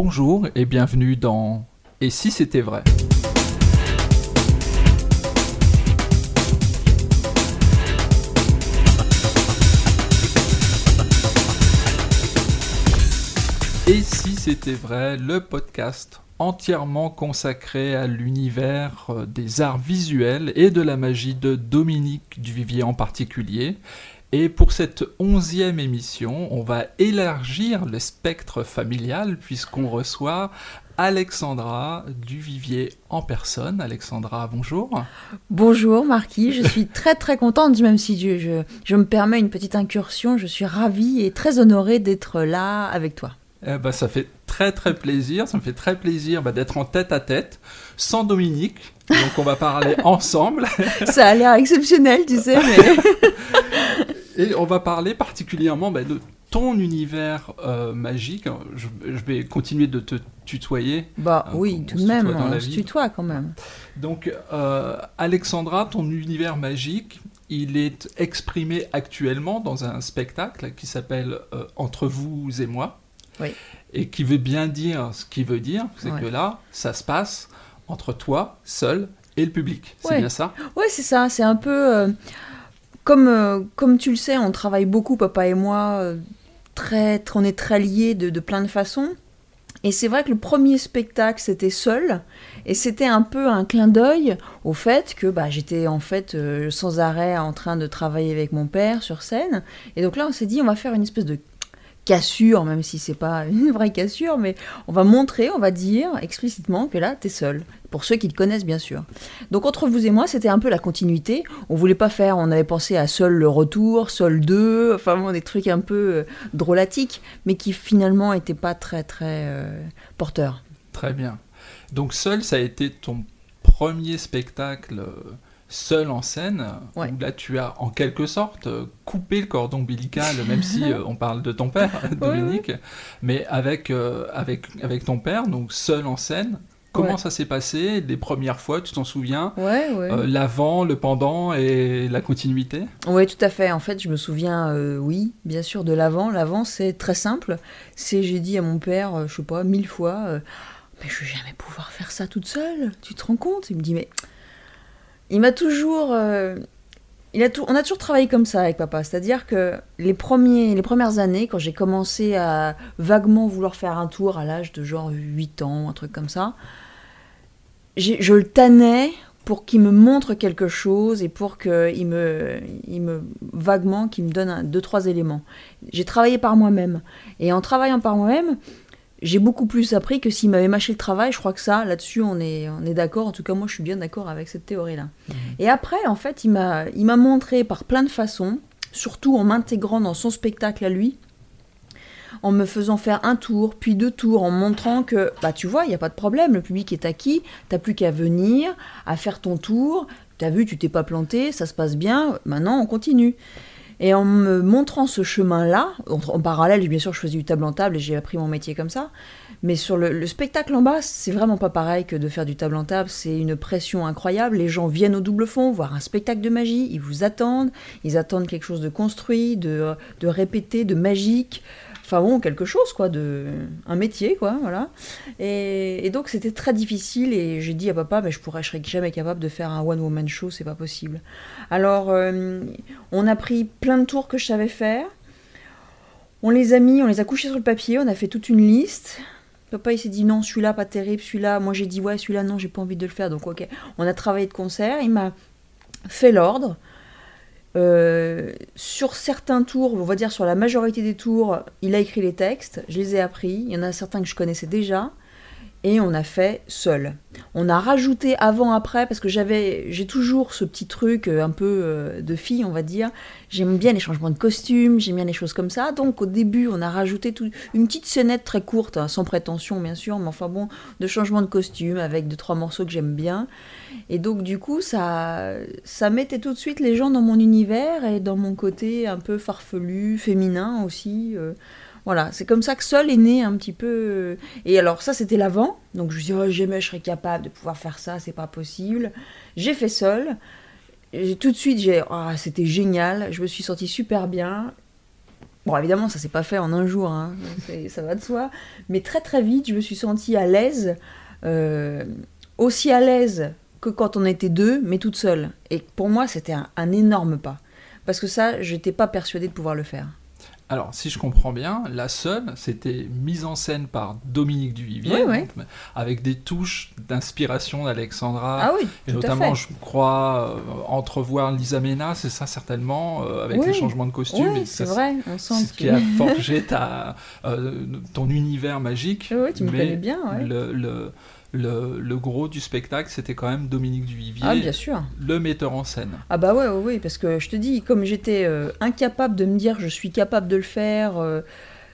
Bonjour et bienvenue dans Et si c'était vrai? Et si c'était vrai, le podcast entièrement consacré à l'univers euh, des arts visuels et de la magie de Dominique Duvivier en particulier. Et pour cette onzième émission, on va élargir le spectre familial puisqu'on reçoit Alexandra Duvivier en personne. Alexandra, bonjour. Bonjour Marquis, je suis très très contente, même si je, je, je me permets une petite incursion, je suis ravie et très honorée d'être là avec toi. Eh ben, ça fait très très plaisir, ça me fait très plaisir bah, d'être en tête à tête, sans Dominique, donc on va parler ensemble. Ça a l'air exceptionnel, tu sais, mais... Et on va parler particulièrement bah, de ton univers euh, magique. Je, je, vais continuer de te tutoyer. Bah euh, oui, tout de même, on se tutoie quand même. Donc, euh, Alexandra, ton univers magique, il est exprimé actuellement dans un spectacle qui s'appelle Entre vous et moi. Oui. Et qui veut bien dire ce qu'il veut dire, c'est Ouais. que là, ça se passe entre toi, seul, et le public. C'est Ouais. bien ça? Ouais, c'est ça, c'est un peu... comme, euh, comme tu le sais, on travaille beaucoup, papa et moi, euh, on est très liés de, de plein de façons. Et c'est vrai que le premier spectacle, c'était seul. Et c'était un peu un clin d'œil au fait que bah, j'étais en fait euh, sans arrêt en train de travailler avec mon père sur scène. Et donc là, on s'est dit, on va faire une espèce de cassure, même si c'est pas une vraie cassure, mais on va montrer, on va dire explicitement que là, t'es seul. Pour ceux qui le connaissent, bien sûr. Donc entre vous et moi, c'était un peu la continuité. On voulait pas faire, on avait pensé à Seul le retour, Seul 2, enfin bon, des trucs un peu euh, drôlatiques, mais qui finalement étaient pas très très euh, porteurs. Très bien. Donc seul, ça a été ton premier spectacle euh, seul en scène, Ouais. où là tu as en quelque sorte euh, coupé le cordon ombilical, même si euh, on parle de ton père, Dominique, mais avec, euh, avec, avec ton père, donc seul en scène. Comment Ouais. ça s'est passé? Les premières fois, tu t'en souviens? Ouais, ouais. Euh, L'avant, le pendant et la continuité? Oui, tout à fait. En fait, je me souviens, euh, oui, bien sûr, de l'avant. L'avant, c'est très simple. C'est, j'ai dit à mon père, euh, je sais pas, mille fois, mais je vais jamais pouvoir faire ça toute seule. Tu te rends compte Il me dit, mais il m'a toujours, euh, il a tout, on a toujours travaillé comme ça avec papa. C'est-à-dire que les premiers, les premières années, quand j'ai commencé à vaguement vouloir faire un tour à l'âge de genre 8 ans, un truc comme ça, je le tannais pour qu'il me montre quelque chose et pour qu'il me, il me vaguement, qu'il me donne un, deux, trois éléments. J'ai travaillé par moi-même. Et en travaillant par moi-même, j'ai beaucoup plus appris que s'il m'avait mâché le travail. Je crois que ça, là-dessus, on est, on est d'accord. En tout cas, moi, je suis bien d'accord avec cette théorie-là. Et après, en fait, il m'a, il m'a montré par plein de façons, surtout en m'intégrant dans son spectacle à lui, en me faisant faire un tour, puis deux tours, en montrant que, bah tu vois, il n'y a pas de problème, le public est acquis, t'as plus qu'à venir, à faire ton tour, t'as vu, tu t'es pas planté, ça se passe bien, maintenant on continue. Et en me montrant ce chemin-là, en, parallèle, bien sûr, je faisais du table en table et j'ai appris mon métier comme ça, mais sur le, le spectacle en bas, c'est vraiment pas pareil que de faire du table en table, c'est une pression incroyable, les gens viennent au double fond voir un spectacle de magie, ils vous attendent, ils attendent quelque chose de construit, de répété, de magique, enfin bon, quelque chose quoi, de un métier quoi, voilà. Et, donc c'était très difficile et j'ai dit à papa, mais je pourrais, je serais jamais capable de faire un one woman show, c'est pas possible. Alors euh, on a pris plein de tours que je savais faire, on les a mis, on les a couchés sur le papier, on a fait toute une liste. Papa il s'est dit non celui-là pas terrible, celui-là, moi j'ai dit ouais celui-là non j'ai pas envie de le faire donc ok. On a travaillé de concert, il m'a fait l'ordre. Euh, sur certains tours, on va dire sur la majorité des tours, il a écrit les textes, je les ai appris, il y en a certains que je connaissais déjà, et on a fait seul. On a rajouté avant-après, parce que j'avais, j'ai toujours ce petit truc euh, un peu euh, de fille, on va dire, j'aime bien les changements de costumes, j'aime bien les choses comme ça, donc au début on a rajouté une petite scénette très courte, hein, sans prétention bien sûr, mais enfin bon, de changement de costume, avec deux trois morceaux que j'aime bien, et donc du coup, ça, ça mettait tout de suite les gens dans mon univers et dans mon côté un peu farfelu, féminin aussi. euh. Voilà, c'est comme ça que Sol est né un petit peu. euh. Et alors ça, c'était l'avant. Donc je me suis dit, oh, jamais je serais capable de pouvoir faire ça, c'est pas possible. J'ai fait Sol. Tout de suite, j'ai, ah, c'était génial. Je me suis sentie super bien. Bon, évidemment, ça s'est pas fait en un jour, hein, ça va de soi. Mais très très vite, je me suis sentie à l'aise, euh, aussi à l'aise que quand on était deux, mais toute seule. Et pour moi, c'était un énorme pas. Parce que ça, je n'étais pas persuadée de pouvoir le faire. Alors, si je comprends bien, la seule, c'était mise en scène par Dominique Duvivier, avec des touches d'inspiration d'Alexandra. Ah oui, et notamment, je crois, euh, entrevoir Lisa Mena, c'est ça certainement, euh, avec les changements de costume. Oui, c'est vrai, on sent ce qui a forgé ta, euh, ton univers magique. Oui, tu me connais bien, le, le le, gros du spectacle, c'était quand même Dominique Duvivier, ah, bien sûr. le metteur en scène. Ah bah ouais, ouais, parce que je te dis, comme j'étais euh, incapable de me dire je suis capable de le faire, euh,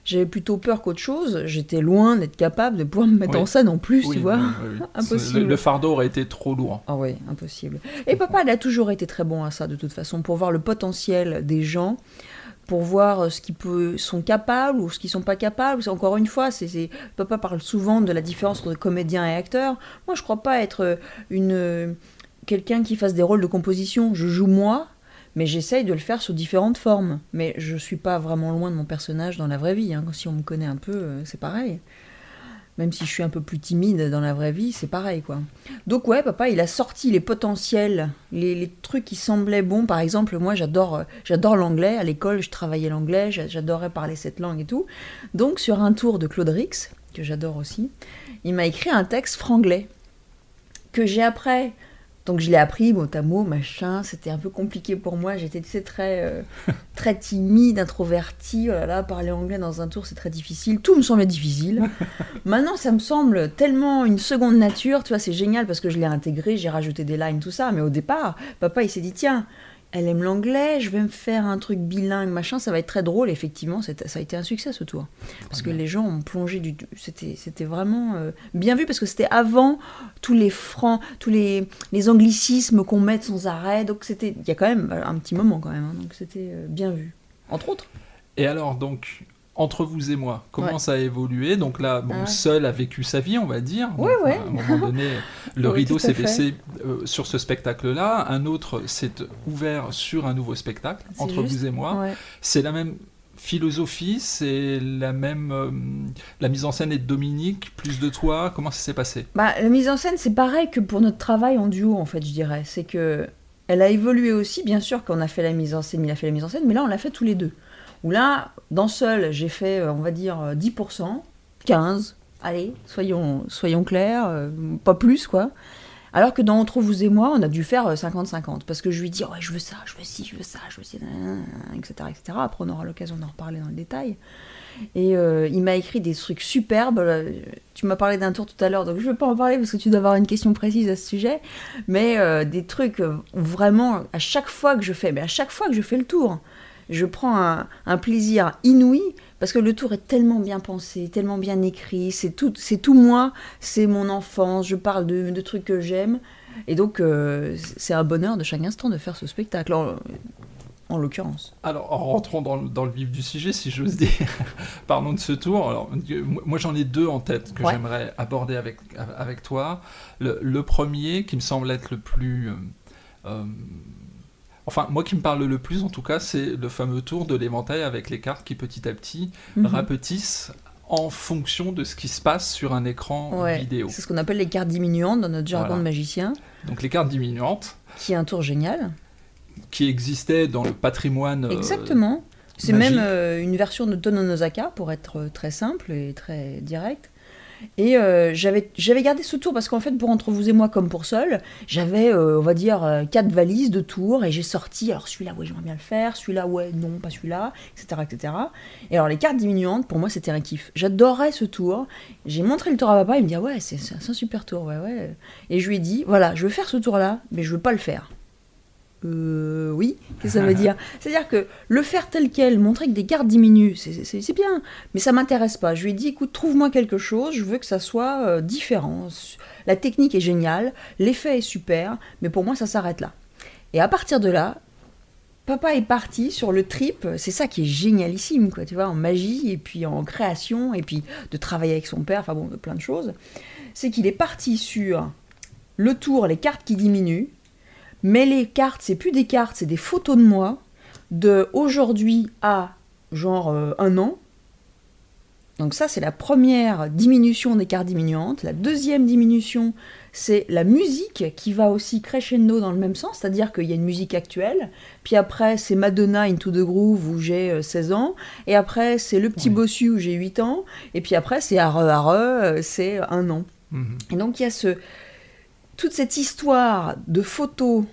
j'avais plutôt peur qu'autre chose, j'étais loin d'être capable de pouvoir me mettre en scène en plus, tu vois. impossible. Le, fardeau aurait été trop lourd. Ah oui, impossible. Et papa, il a toujours été très bon à ça, de toute façon, pour voir le potentiel des gens pour voir euh, ce qu'ils sont capables ou ce qu'ils sont pas capables. Encore une fois, c'est, papa parle souvent de la différence entre comédien et acteur. Moi, je crois pas être euh, une euh, quelqu'un qui fasse des rôles de composition. Je joue moi, mais j'essaye de le faire sous différentes formes. Mais je suis pas vraiment loin de mon personnage dans la vraie vie. Hein. Si on me connaît un peu, c'est pareil. Même si je suis un peu plus timide dans la vraie vie, c'est pareil, quoi. Donc ouais, papa, il a sorti les potentiels, les, trucs qui semblaient bons. Par exemple, moi, j'adore, euh, j'adore l'anglais. À l'école, je travaillais l'anglais, j'adorais parler cette langue et tout. Donc, sur un tour de Claude Rix, que j'adore aussi, il m'a écrit un texte franglais que j'ai après donc je l'ai appris mot à mot, machin. C'était un peu compliqué pour moi. J'étais très, euh, très timide, introvertie. Oh là là, parler anglais dans un tour, c'est très difficile. Tout me semblait difficile. Maintenant, ça me semble tellement une seconde nature. Tu vois, c'est génial parce que je l'ai intégré, j'ai rajouté des lines, tout ça. Mais au départ, papa, il s'est dit, tiens, elle aime l'anglais, je vais me faire un truc bilingue, machin, ça va être très drôle. Effectivement, ça a été un succès ce tour. Parce que les gens ont plongé du. C'était, c'était vraiment euh, bien vu parce que c'était avant tous les francs, tous les, les anglicismes qu'on met sans arrêt. Donc c'était. Il y a quand même un petit moment quand même. Hein, donc c'était euh, bien vu. Entre autres. Et alors, donc, entre vous et moi, comment ça a évolué Donc là, bon, ah. seul a vécu sa vie, on va dire. Oui, oui. À un moment donné, le rideau s'est baissé euh, sur ce spectacle-là. Un autre s'est ouvert sur un nouveau spectacle, entre vous et moi. C'est la même philosophie, c'est la même. Euh, la mise en scène est de Dominique, plus de toi. Comment ça s'est passé? Bah, La mise en scène, c'est pareil que pour notre travail en duo, en fait, je dirais. C'est que. Elle a évolué aussi, bien sûr, qu'on a fait la mise en scène, il a fait la mise en scène, mais là, on l'a fait tous les deux. Où là, dans Seul, j'ai fait, euh, on va dire, 10%, euh, 15%, allez, soyons, soyons clairs, euh, pas plus, quoi. Alors que dans Entre vous et moi, on a dû faire 50-50, parce que je lui dis, ouais, je veux ça, je veux ci, je veux ça, je veux ci, etc., etc. Après, on aura l'occasion d'en reparler dans le détail. Et il m'a écrit des trucs superbes. Tu m'as parlé d'un tour tout à l'heure, donc je ne vais pas en parler parce que tu dois avoir une question précise à ce sujet. Mais des trucs vraiment, à chaque fois que je fais, mais à chaque fois que je fais le tour, je prends un, plaisir inouï parce que le tour est tellement bien pensé, tellement bien écrit, c'est tout, c'est tout moi, c'est mon enfance, je parle de, trucs que j'aime. Et donc, euh, c'est un bonheur de chaque instant de faire ce spectacle, en, l'occurrence. Alors, en rentrant dans, le vif du sujet, si j'ose dire, parlons de ce tour. Alors, moi, j'en ai deux en tête que j'aimerais aborder avec, avec toi. Le, premier, qui me semble être le plus. Euh, euh, Enfin, moi qui me parle le plus, en tout cas, c'est le fameux tour de l'éventail avec les cartes qui petit à petit mhm. rapetissent en fonction de ce qui se passe sur un écran vidéo. C'est ce qu'on appelle les cartes diminuantes dans notre jargon de magicien. Donc les cartes diminuantes. Qui est un tour génial. Qui existait dans le patrimoine. Euh, Exactement. C'est même euh, une version de Tononosaka pour être euh, très simple et très direct. Et euh, j'avais gardé ce tour parce qu'en fait, pour entre vous et moi comme pour seul, j'avais, euh, on va dire, euh, quatre valises de tours et j'ai sorti, alors celui-là, ouais, j'aimerais bien le faire, celui-là, ouais, non, pas celui-là, etc., etc. Et alors les cartes diminuantes, pour moi, c'était un kiff. J'adorais ce tour. J'ai montré le tour à papa, il me dit, ah ouais, c'est un super tour, ouais, ouais. Et je lui ai dit, voilà, je veux faire ce tour-là, mais je veux pas le faire. Euh, oui, qu'est-ce que ça veut dire? C'est-à-dire que le faire tel quel, montrer que des cartes diminuent, c'est bien, mais ça m'intéresse pas. Je lui ai dit, écoute, trouve-moi quelque chose, je veux que ça soit euh, différent. La technique est géniale, l'effet est super, mais pour moi, ça s'arrête là. Et à partir de là, papa est parti sur le trip, c'est ça qui est génialissime, quoi, tu vois, en magie, et puis en création, et puis de travailler avec son père, enfin bon, de plein de choses. C'est qu'il est parti sur le tour, les cartes qui diminuent, mais les cartes, c'est plus des cartes, c'est des photos de moi, de aujourd'hui à genre euh, un an. Donc ça, c'est la première diminution d'écart diminuante. La deuxième diminution, c'est la musique qui va aussi crescendo dans le même sens, c'est-à-dire qu'il y a une musique actuelle, puis après c'est Madonna Into the Groove où j'ai 16 euh, ans, et après c'est Le Petit Bossu où j'ai 8 ans, et puis après c'est Are Are, euh, c'est un an. Mhm. Et donc il y a ce, toute cette histoire de photos,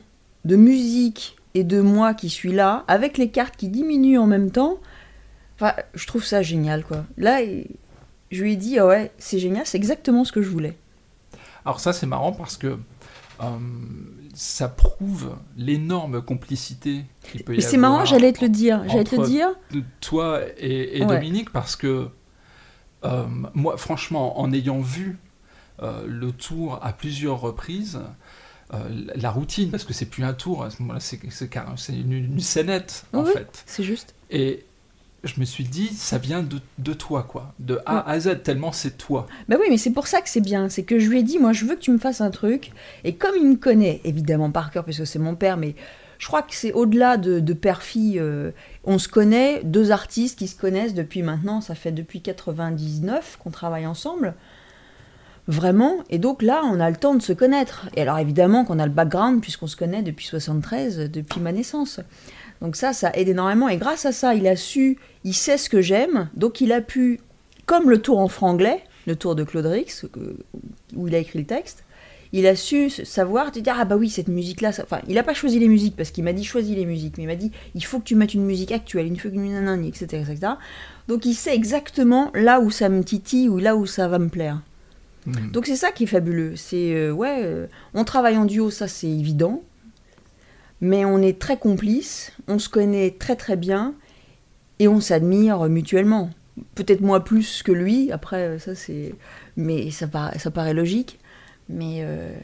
de musique et de moi qui suis là, avec les cartes qui diminuent en même temps, enfin, je trouve ça génial quoi. Là, je lui ai dit, ah ouais, c'est génial, c'est exactement ce que je voulais. Alors ça c'est marrant parce que euh, ça prouve l'énorme complicité qu'il peut y Mais c'est marrant, j'allais te le dire. J'allais te le dire. Toi et, Dominique parce que euh, moi franchement en ayant vu le tour à plusieurs reprises, la routine, parce que c'est plus un tour, à ce moment-là, c'est une, une scénette, en oui, fait. C'est juste. Et je me suis dit, ça vient de, de toi, quoi. De A à Z, tellement c'est toi. Bah oui, mais c'est pour ça que c'est bien. C'est que je lui ai dit, moi, je veux que tu me fasses un truc. Et comme il me connaît, évidemment, par cœur, parce que c'est mon père, mais je crois que c'est au-delà de, de père-fille. Euh, on se connaît, deux artistes qui se connaissent depuis maintenant, ça fait depuis 99 qu'on travaille ensemble. Vraiment. Et donc là, on a le temps de se connaître. Et alors, évidemment, qu'on a le background, puisqu'on se connaît depuis 73, depuis ma naissance. Donc ça, ça aide énormément. Et grâce à ça, il a su, il sait ce que j'aime. Donc il a pu, comme le tour en franglais, le tour de Claude Rix, où il a écrit le texte, il a su savoir, te dire, ah bah oui, cette musique-là, enfin, il n'a pas choisi les musiques, parce qu'il m'a dit, choisis les musiques, mais il m'a dit, il faut que tu mettes une musique actuelle, il faut que tu etc., etc. Donc il sait exactement là où ça me titille, ou là où ça va me plaire. Hmm. Donc c'est ça qui est fabuleux. C'est, euh, ouais, euh, on travaille en duo, ça c'est évident mais on est très complices, on se connaît très très bien et on s'admire mutuellement. Peut-être moi plus que lui, après ça c'est, mais ça, paraît, ça paraît logique, mais euh,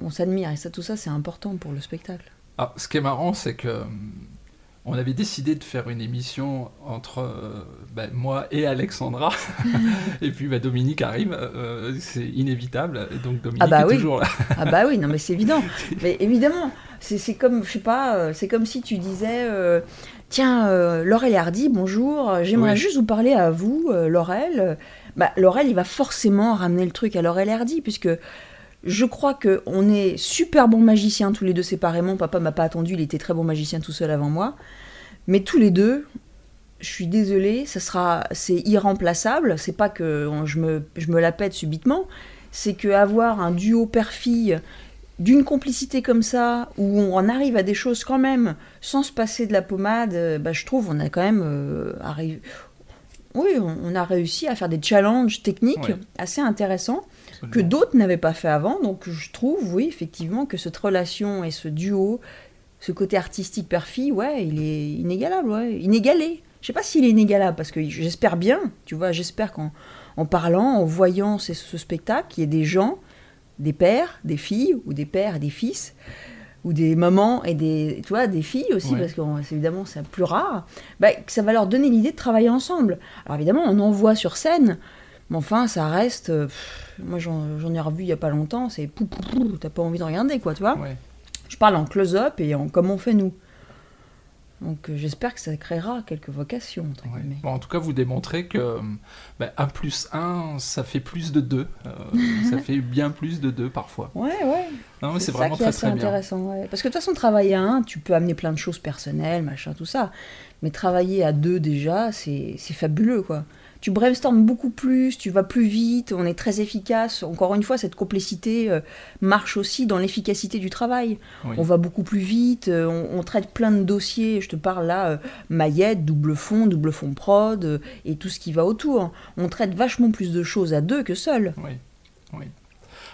on s'admire et ça tout ça c'est important pour le spectacle. Ah, ce qui est marrant c'est que on avait décidé de faire une émission entre euh, ben, moi et Alexandra, et puis ben, Dominique arrive, euh, c'est inévitable, donc Dominique ah bah est toujours là. ah bah oui, non mais c'est évident. Mais évidemment, c'est comme, je sais pas, euh, c'est comme si tu disais, tiens, Laurel et Hardy, bonjour, j'aimerais juste vous parler à vous, Laurel. Bah, Laurel, il va forcément ramener le truc à Laurel et Hardy, puisque je crois qu'on est super bons magiciens tous les deux séparément. Papa m'a pas attendu, il était très bon magicien tout seul avant moi. Mais tous les deux, je suis désolée, ça sera, c'est irremplaçable. C'est pas que je me, je me la pète subitement, c'est que avoir un duo père-fille d'une complicité comme ça, où on arrive à des choses quand même sans se passer de la pommade, bah, je trouve on a quand même euh, arrivé. Oui, on, a réussi à faire des challenges techniques assez intéressants que d'autres n'avaient pas fait avant. Donc je trouve, oui, effectivement, que cette relation et ce duo, ce côté artistique père-fille, ouais, il est inégalable, ouais, inégalé. Je sais pas s'il est inégalable, parce que j'espère bien, tu vois, j'espère qu'en en parlant, en voyant ce, spectacle, il y ait des gens, des pères, des filles, ou des pères et des fils, ou des mamans et des, tu vois, des filles aussi, parce que évidemment c'est plus rare, bah, que ça va leur donner l'idée de travailler ensemble. Alors évidemment, on en voit sur scène, mais enfin, ça reste. Euh, moi, j'en ai revu il y a pas longtemps, c'est pou, pou, t'as pas envie de regarder, quoi, tu vois. Je parle en close-up et en comme on fait nous. Donc euh, j'espère que ça créera quelques vocations. Bon, en tout cas, vous démontrez que ben, 1 plus 1, ça fait plus de 2. Euh, ça fait bien plus de 2 parfois. Ouais, ouais. Non, c'est vraiment très, très intéressant. Ouais. Parce que de toute façon, travailler à 1, tu peux amener plein de choses personnelles, machin, tout ça. Mais travailler à 2 déjà, c'est fabuleux, quoi tu brainstormes beaucoup plus, tu vas plus vite, on est très efficace. Encore une fois, cette complexité euh, marche aussi dans l'efficacité du travail. On va beaucoup plus vite, euh, on, traite plein de dossiers. Je te parle là, euh, maillette, double fond, double fond prod et tout ce qui va autour. On traite vachement plus de choses à deux que seul. Oui, oui.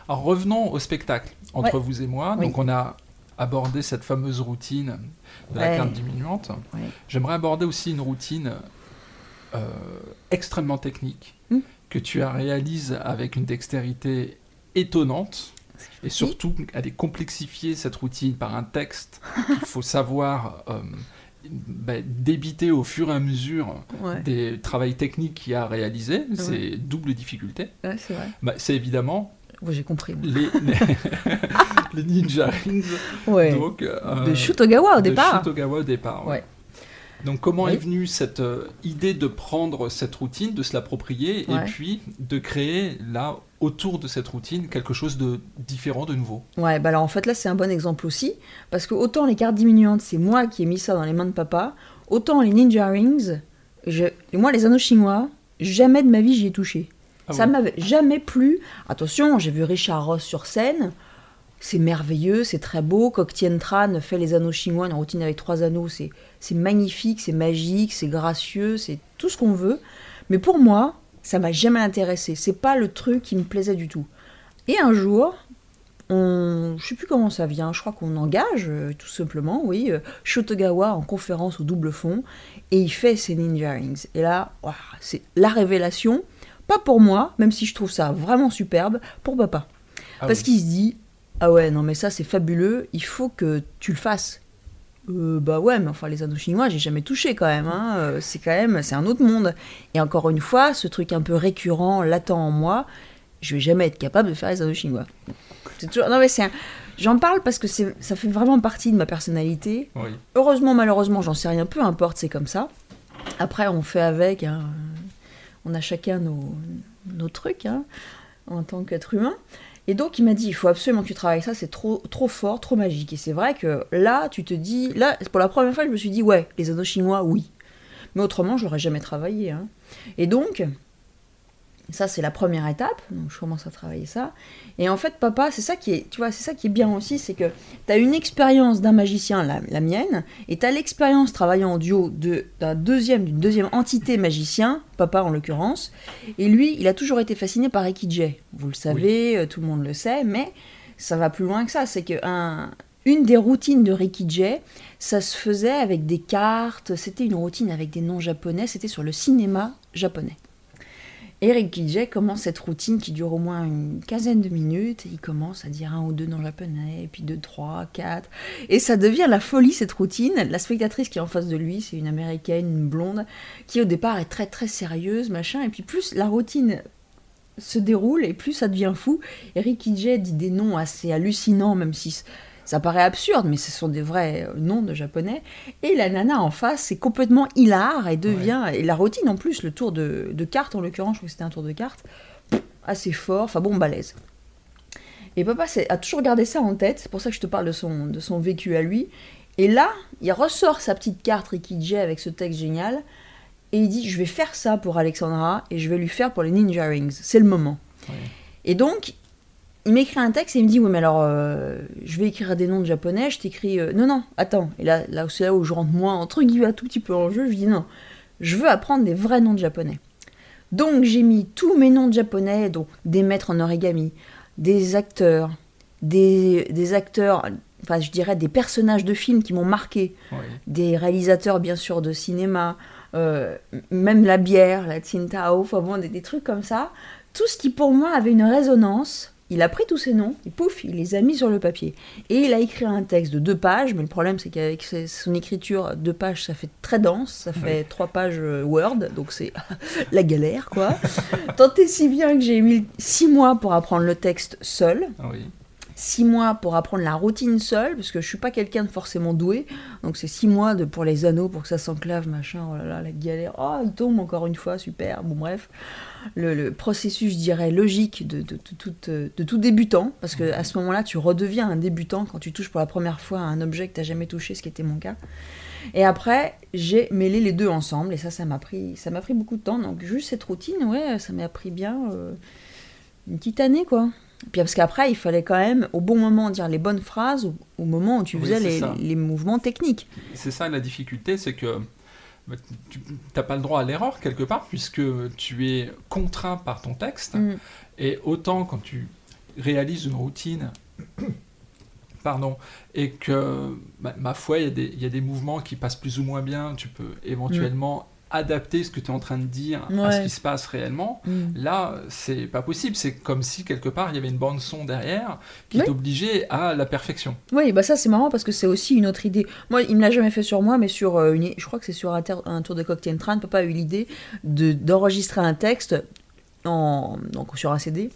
Alors revenons au spectacle entre vous et moi. Donc on a abordé cette fameuse routine de la carte diminuante. J'aimerais aborder aussi une routine euh, extrêmement technique hmm. que tu as réalisé avec une dextérité étonnante et surtout aller complexifier cette routine par un texte qu'il faut savoir euh, bah, débiter au fur et à mesure des travaux techniques qu'il a réalisés. C'est double difficulté. c'est bah, c'est évidemment j'ai compris. Les, Ninja Rings. Donc, euh, de Shutogawa au départ. De Shutogawa au départ, ouais. Donc comment Oui. est venue cette euh, idée de prendre cette routine, de se l'approprier, et puis de créer là, autour de cette routine, quelque chose de différent, de nouveau? Ouais, bah alors en fait là c'est un bon exemple aussi, parce que autant les cartes diminuantes c'est moi qui ai mis ça dans les mains de papa, autant les ninja rings, je, moi les anneaux chinois, jamais de ma vie j'y ai touché. Ah ça oui. m'avait jamais plu. Attention, j'ai vu Richard Ross sur scène, c'est merveilleux, c'est très beau. Kok Tien Tran fait les anneaux chinois, une routine avec trois anneaux, c'est c'est magnifique, c'est magique, c'est gracieux, c'est tout ce qu'on veut. Mais pour moi, ça m'a jamais intéressé. C'est pas le truc qui me plaisait du tout. Et un jour, on, je sais plus comment ça vient, je crois qu'on engage euh, tout simplement, oui, euh, Shotogawa en conférence au double fond, et il fait ses ninja rings. Et là, c'est la révélation, pas pour moi, même si je trouve ça vraiment superbe, pour papa. Ah Parce oui. qu'il se dit, ah ouais, non mais ça c'est fabuleux, il faut que tu le fasses. Euh, bah ouais, mais enfin les anneaux chinois, j'ai jamais touché quand même. hein, euh, C'est quand même, c'est un autre monde. Et encore une fois, ce truc un peu récurrent, latent en moi, je vais jamais être capable de faire les anneaux chinois. C'est toujours, non mais c'est, un- j'en parle parce que c'est, ça fait vraiment partie de ma personnalité. Oui. Heureusement, malheureusement, j'en sais rien, peu importe, c'est comme ça. Après, on fait avec, hein. on a chacun nos, nos trucs hein, en tant qu'être humain. Et donc, il m'a dit, il faut absolument que tu travailles ça, c'est trop, trop fort, trop magique. Et c'est vrai que là, tu te dis, là, pour la première fois, je me suis dit, ouais, les anneaux chinois, oui. Mais autrement, je l'aurais jamais travaillé. hein. Et donc, ça, c'est la première étape. Donc, je commence à travailler ça. Et en fait, papa, c'est ça qui est, tu vois, c'est ça qui est bien aussi, c'est que tu as une expérience d'un magicien, la, la mienne, et tu as l'expérience travaillant en duo de- d'un deuxième, d'une deuxième entité magicien, papa en l'occurrence. Et lui, il a toujours été fasciné par Ekijay. Vous le savez, euh, tout le monde le sait, mais ça va plus loin que ça. C'est que un- une des routines de Rikijay, ça se faisait avec des cartes, c'était une routine avec des noms japonais, c'était sur le cinéma japonais. Et Rikijay commence cette routine qui dure au moins une quinzaine de minutes, il commence à dire un ou deux noms japonais, puis deux, trois, quatre, et ça devient la folie cette routine. La spectatrice qui est en face de lui, c'est une américaine, blonde, qui au départ est très très sérieuse, machin, et puis plus la routine se déroule et plus ça devient fou. Et Rikijay dit des noms assez hallucinants, même si ça paraît absurde, mais ce sont des vrais euh, noms de japonais. Et la nana en face, c'est complètement hilar et devient. Et la routine en plus, le tour de, de cartes en l'occurrence, je crois que c'était un tour de cartes, assez fort, enfin bon, balèze. Et papa a toujours gardé ça en tête, c'est pour ça que je te parle de son, de son vécu à lui. Et là, il ressort sa petite carte Rikijay avec ce texte génial, et il dit Je vais faire ça pour Alexandra, et je vais lui faire pour les Ninja Rings. C'est le moment. Et donc, il m'écrit un texte et il me dit Oui, mais alors, euh, je vais écrire des noms de japonais, je t'écris. euh, non, non, attends. Et là, là c'est là où je rentre moi, entre guillemets, un tout petit peu en jeu. Je dis Non, je veux apprendre des vrais noms de japonais. Donc, j'ai mis tous mes noms de japonais, donc des maîtres en origami, des acteurs, des, des acteurs, enfin, je dirais des personnages de films qui m'ont marqué, Oui. des réalisateurs bien sûr de cinéma, euh, même la bière, la Tsingtao, enfin bon, des, des trucs comme ça. Tout ce qui pour moi avait une résonance, il a pris tous ces noms, et pouf, il les a mis sur le papier. Et il a écrit un texte de deux pages, mais le problème c'est qu'avec son écriture, deux pages ça fait très dense, ça fait trois pages euh, Word, donc c'est la galère quoi. Tant et si bien que j'ai mis six mois pour apprendre le texte seul Oui. Six mois pour apprendre la routine seule, parce que je suis pas quelqu'un de forcément doué. Donc c'est six mois pour les anneaux, pour que ça s'enclave, machin. Oh là là, la galère. Oh, il tombe encore une fois, super. Bon, bref. Le, processus, je dirais, logique euh, de tout débutant, parce que à ce moment-là, tu redeviens un débutant quand tu touches pour la première fois un objet que tu n'as jamais touché, ce qui était mon cas. Et après, j'ai mêlé les deux ensemble, et ça, ça m'a pris, pris beaucoup de temps. Donc juste cette routine, ouais, ça m'a pris bien euh, une petite année, quoi. Puis parce qu'après, il fallait quand même, au bon moment, dire les bonnes phrases, au, au moment où tu faisais les, mouvements techniques. C'est ça la difficulté, c'est que bah, tu n'as pas le droit à l'erreur quelque part, puisque tu es contraint par ton texte. Mm. Et autant quand tu réalises une routine, pardon, et que, bah, ma foi, y, il y a des mouvements qui passent plus ou moins bien, tu peux éventuellement adapter ce que tu es en train de dire à ce qui se passe réellement. Mm. Là, c'est pas possible. C'est comme si quelque part il y avait une bande son derrière qui Oui. t'obligeait à la perfection. Oui, bah ça c'est marrant parce que c'est aussi une autre idée. Moi, il me l'a jamais fait sur moi, mais sur euh, une, je crois que c'est sur un, tour de cocktail train, papa a eu l'idée de d'enregistrer un texte en, donc sur un CD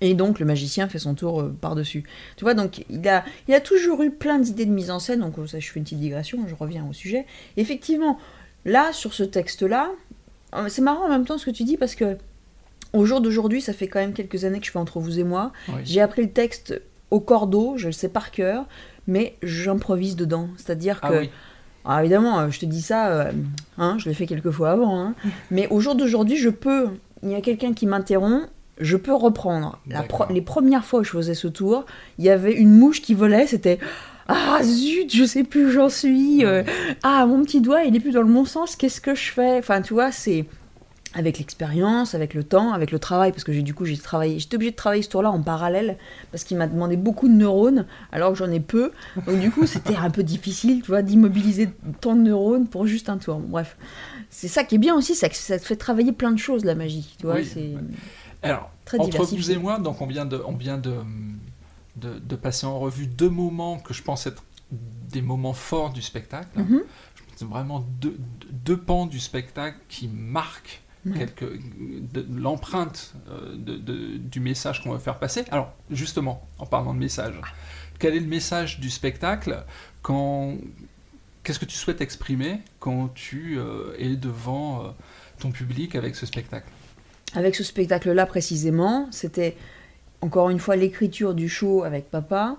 Et donc le magicien fait son tour euh, par-dessus. Tu vois, donc il a, il a toujours eu plein d'idées de mise en scène, donc ça, je fais une petite digression, je reviens au sujet. Effectivement, là, sur ce texte-là, euh, c'est marrant en même temps ce que tu dis, parce que au jour d'aujourd'hui, ça fait quand même quelques années que je fais entre vous et moi. Oui. J'ai appris le texte au cordeau, je le sais par cœur, mais j'improvise dedans. C'est-à-dire que... Ah oui. Alors évidemment, euh, je te dis ça, euh, hein, je l'ai fait quelques fois avant, hein. mais au jour d'aujourd'hui, je peux, il y a quelqu'un qui m'interrompt, je peux reprendre. La pro- D'accord. les premières fois où je faisais ce tour, il y avait une mouche qui volait, c'était ah zut, je sais plus où j'en suis, euh, ah mon petit doigt il est plus dans le bon sens, qu'est-ce que je fais? Enfin tu vois, c'est avec l'expérience, avec le temps, avec le travail, parce que j'ai du coup j'ai travaillé, j'étais obligée de travailler ce tour-là en parallèle parce qu'il m'a demandé beaucoup de neurones alors que j'en ai peu. Donc du coup c'était un peu difficile, tu vois, d'immobiliser tant de neurones pour juste un tour. Bref, c'est ça qui est bien aussi, c'est que ça te fait travailler plein de choses la magie, tu vois. Oui, c'est. Alors, Très entre vous et moi, donc on vient de, on vient de, de, de passer en revue deux moments que je pense être des moments forts du spectacle. Mhm. C'est vraiment deux, pans du spectacle qui marquent l'empreinte euh, du message qu'on va faire passer. Alors, justement, en parlant de message, quel est le message du spectacle quand Qu'est-ce que tu souhaites exprimer quand tu euh, es devant euh, ton public avec ce spectacle? Avec ce spectacle-là précisément, c'était encore une fois l'écriture du show avec papa,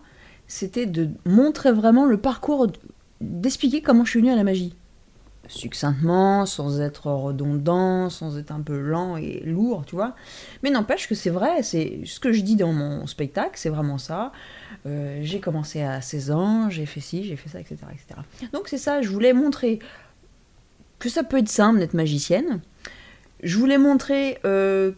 c'était de montrer vraiment le parcours, d'expliquer comment je suis venue à la magie. Succinctement, sans être redondant, sans être un peu lent et lourd, tu vois. Mais n'empêche que c'est vrai, c'est ce que je dis dans mon spectacle, c'est vraiment ça. Euh, j'ai commencé à 16 ans, j'ai fait ci, j'ai fait ça, etc. etc. Donc c'est ça, je voulais montrer que ça peut être simple d'être magicienne. Je voulais montrer euh,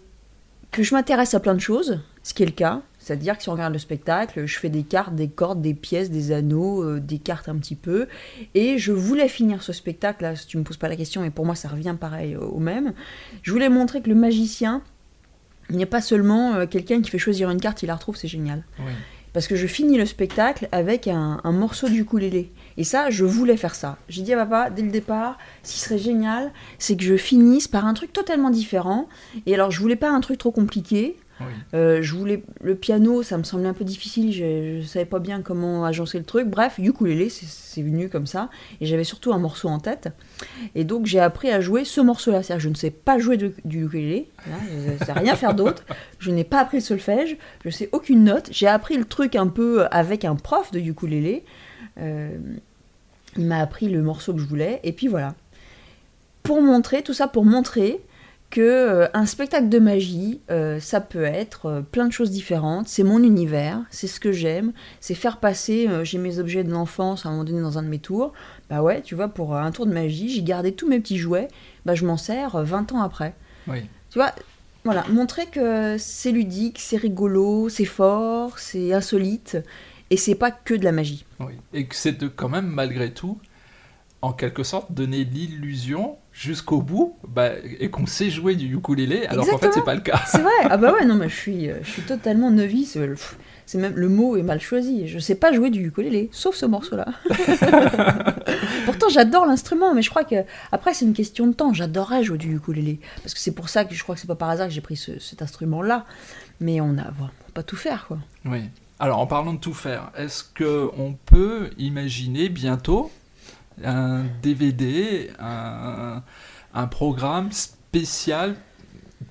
que je m'intéresse à plein de choses, ce qui est le cas. C'est-à-dire que si on regarde le spectacle, je fais des cartes, des cordes, des pièces, des anneaux, euh, des cartes un petit peu. Et je voulais finir ce spectacle, là, si tu me poses pas la question, et pour moi ça revient pareil au même. Je voulais montrer que le magicien n'est pas seulement euh, quelqu'un qui fait choisir une carte, il la retrouve, c'est génial. Oui. Parce que je finis le spectacle avec un, un morceau du ukulélé. Et ça, je voulais faire ça. J'ai dit à papa, dès le départ, ce qui serait génial, c'est que je finisse par un truc totalement différent. Et alors, je voulais pas un truc trop compliqué. Euh, je voulais le piano, ça me semblait un peu difficile. Je, je savais pas bien comment agencer le truc. Bref, ukulélé, c'est- venu comme ça. Et j'avais surtout un morceau en tête. Et donc, j'ai appris à jouer ce morceau-là. C'est-à-dire, je ne sais pas jouer du ukulélé. je ne sais rien faire d'autre. Je n'ai pas appris le solfège. Je sais aucune note. J'ai appris le truc un peu avec un prof de ukulélé. Euh, il m'a appris le morceau que je voulais. Et puis voilà. Pour montrer, tout ça pour montrer que euh, un spectacle de magie, euh, ça peut être euh, plein de choses différentes. C'est mon univers, c'est ce que j'aime, c'est faire passer. euh, j'ai mes objets de l'enfance à un moment donné dans un de mes tours. Bah ouais, tu vois, pour un tour de magie, j'ai gardé tous mes petits jouets. Bah je m'en sers euh, 20 ans après. Oui. Tu vois, voilà, montrer que c'est ludique, c'est rigolo, c'est fort, c'est insolite, et c'est pas que de la magie. Oui. Et que c'est quand même, malgré tout, en quelque sorte, donner l'illusion jusqu'au bout bah, et qu'on sait jouer du ukulélé, alors qu'en fait, c'est pas le cas. C'est vrai, ah bah ouais, non, mais je suis, euh, je suis totalement novice. euh, C'est même le mot est mal choisi. Je sais pas jouer du ukulélé, sauf ce morceau-là. Pourtant, j'adore l'instrument, mais je crois que après c'est une question de temps. J'adorerais jouer du ukulélé parce que c'est pour ça que je crois que c'est pas par hasard que j'ai pris ce- cet instrument-là. Mais on a, peut pas tout faire, quoi. Oui. Alors, en parlant de tout faire, est-ce que on peut imaginer bientôt un DVD, un, programme spécial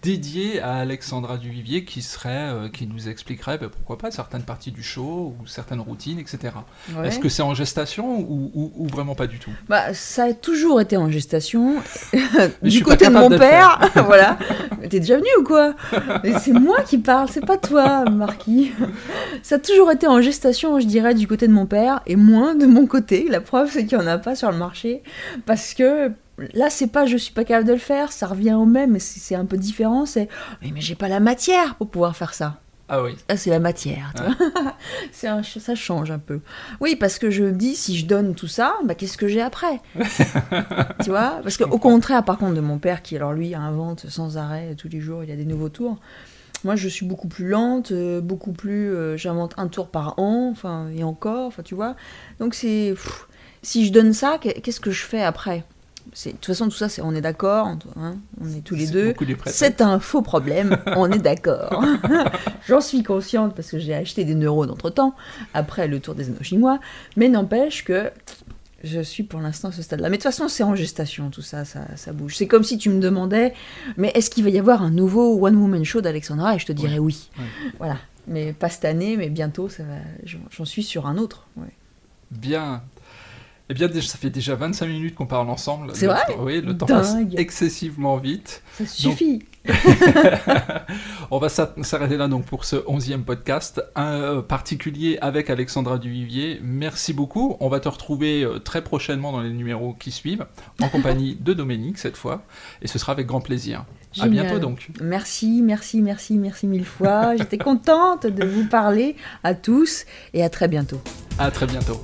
dédié à Alexandra Duvivier qui serait, euh, qui nous expliquerait, ben, pourquoi pas, certaines parties du show ou certaines routines, etc. Ouais. Est-ce que c'est en gestation ou, ou- ou vraiment pas du tout? Bah, ça a toujours été en gestation. Du côté de mon père, voilà. T'es déjà venu ou quoi? C'est moi qui parle, c'est pas toi, Marquis. Ça a toujours été en gestation, je dirais, du côté de mon père, et moins de mon côté. La preuve, c'est qu'il n'y en a pas sur le marché. Parce que là, c'est pas je suis pas capable de le faire, ça revient au même, mais c'est un peu différent. C'est mais, mais j'ai pas la matière pour pouvoir faire ça. Ah oui. Ah, c'est la matière, tu vois. C'est un- ça change un peu. Oui, parce que je me dis, si je donne tout ça, bah, qu'est-ce que j'ai après? Tu vois? Parce qu'au contraire, par contre, de mon père, qui alors lui invente sans arrêt, tous les jours, il y a des nouveaux tours. Moi, je suis beaucoup plus lente, euh, beaucoup plus. euh, J'invente un tour par an, enfin, et encore, enfin, tu vois? Donc, c'est. Si je donne ça, qu'est- qu'est-ce que je fais après? De toute façon, tout ça, on est d'accord, hein, on est tous les deux. C'est un faux problème, on est d'accord. J'en suis consciente parce que j'ai acheté des neurones entre temps, après le tour des anneaux chinois, mais n'empêche que je suis pour l'instant à ce stade-là. Mais de toute façon, c'est en gestation, tout ça, ça, ça bouge. C'est comme si tu me demandais, mais est-ce qu'il va y avoir un nouveau One Woman Show d'Alexandra? Et je te dirais oui. Ouais. Voilà. Mais pas cette année, mais bientôt, ça va... j'en j'en suis sur un autre. ouais. Bien. Eh bien, ça fait déjà 25 minutes qu'on parle ensemble. C'est vrai Oui, le temps Dingue. passe excessivement vite. Ça suffit. On va s'a- s'arrêter là donc pour ce 11e podcast, un euh, particulier avec Alexandra Duvivier. Merci beaucoup. On va te retrouver euh, très prochainement dans les numéros qui suivent, en compagnie de Dominique cette fois, et ce sera avec grand plaisir. À Génial. bientôt donc. Merci, merci, merci, merci mille fois. J'étais contente de vous parler à tous et à très bientôt. À très bientôt.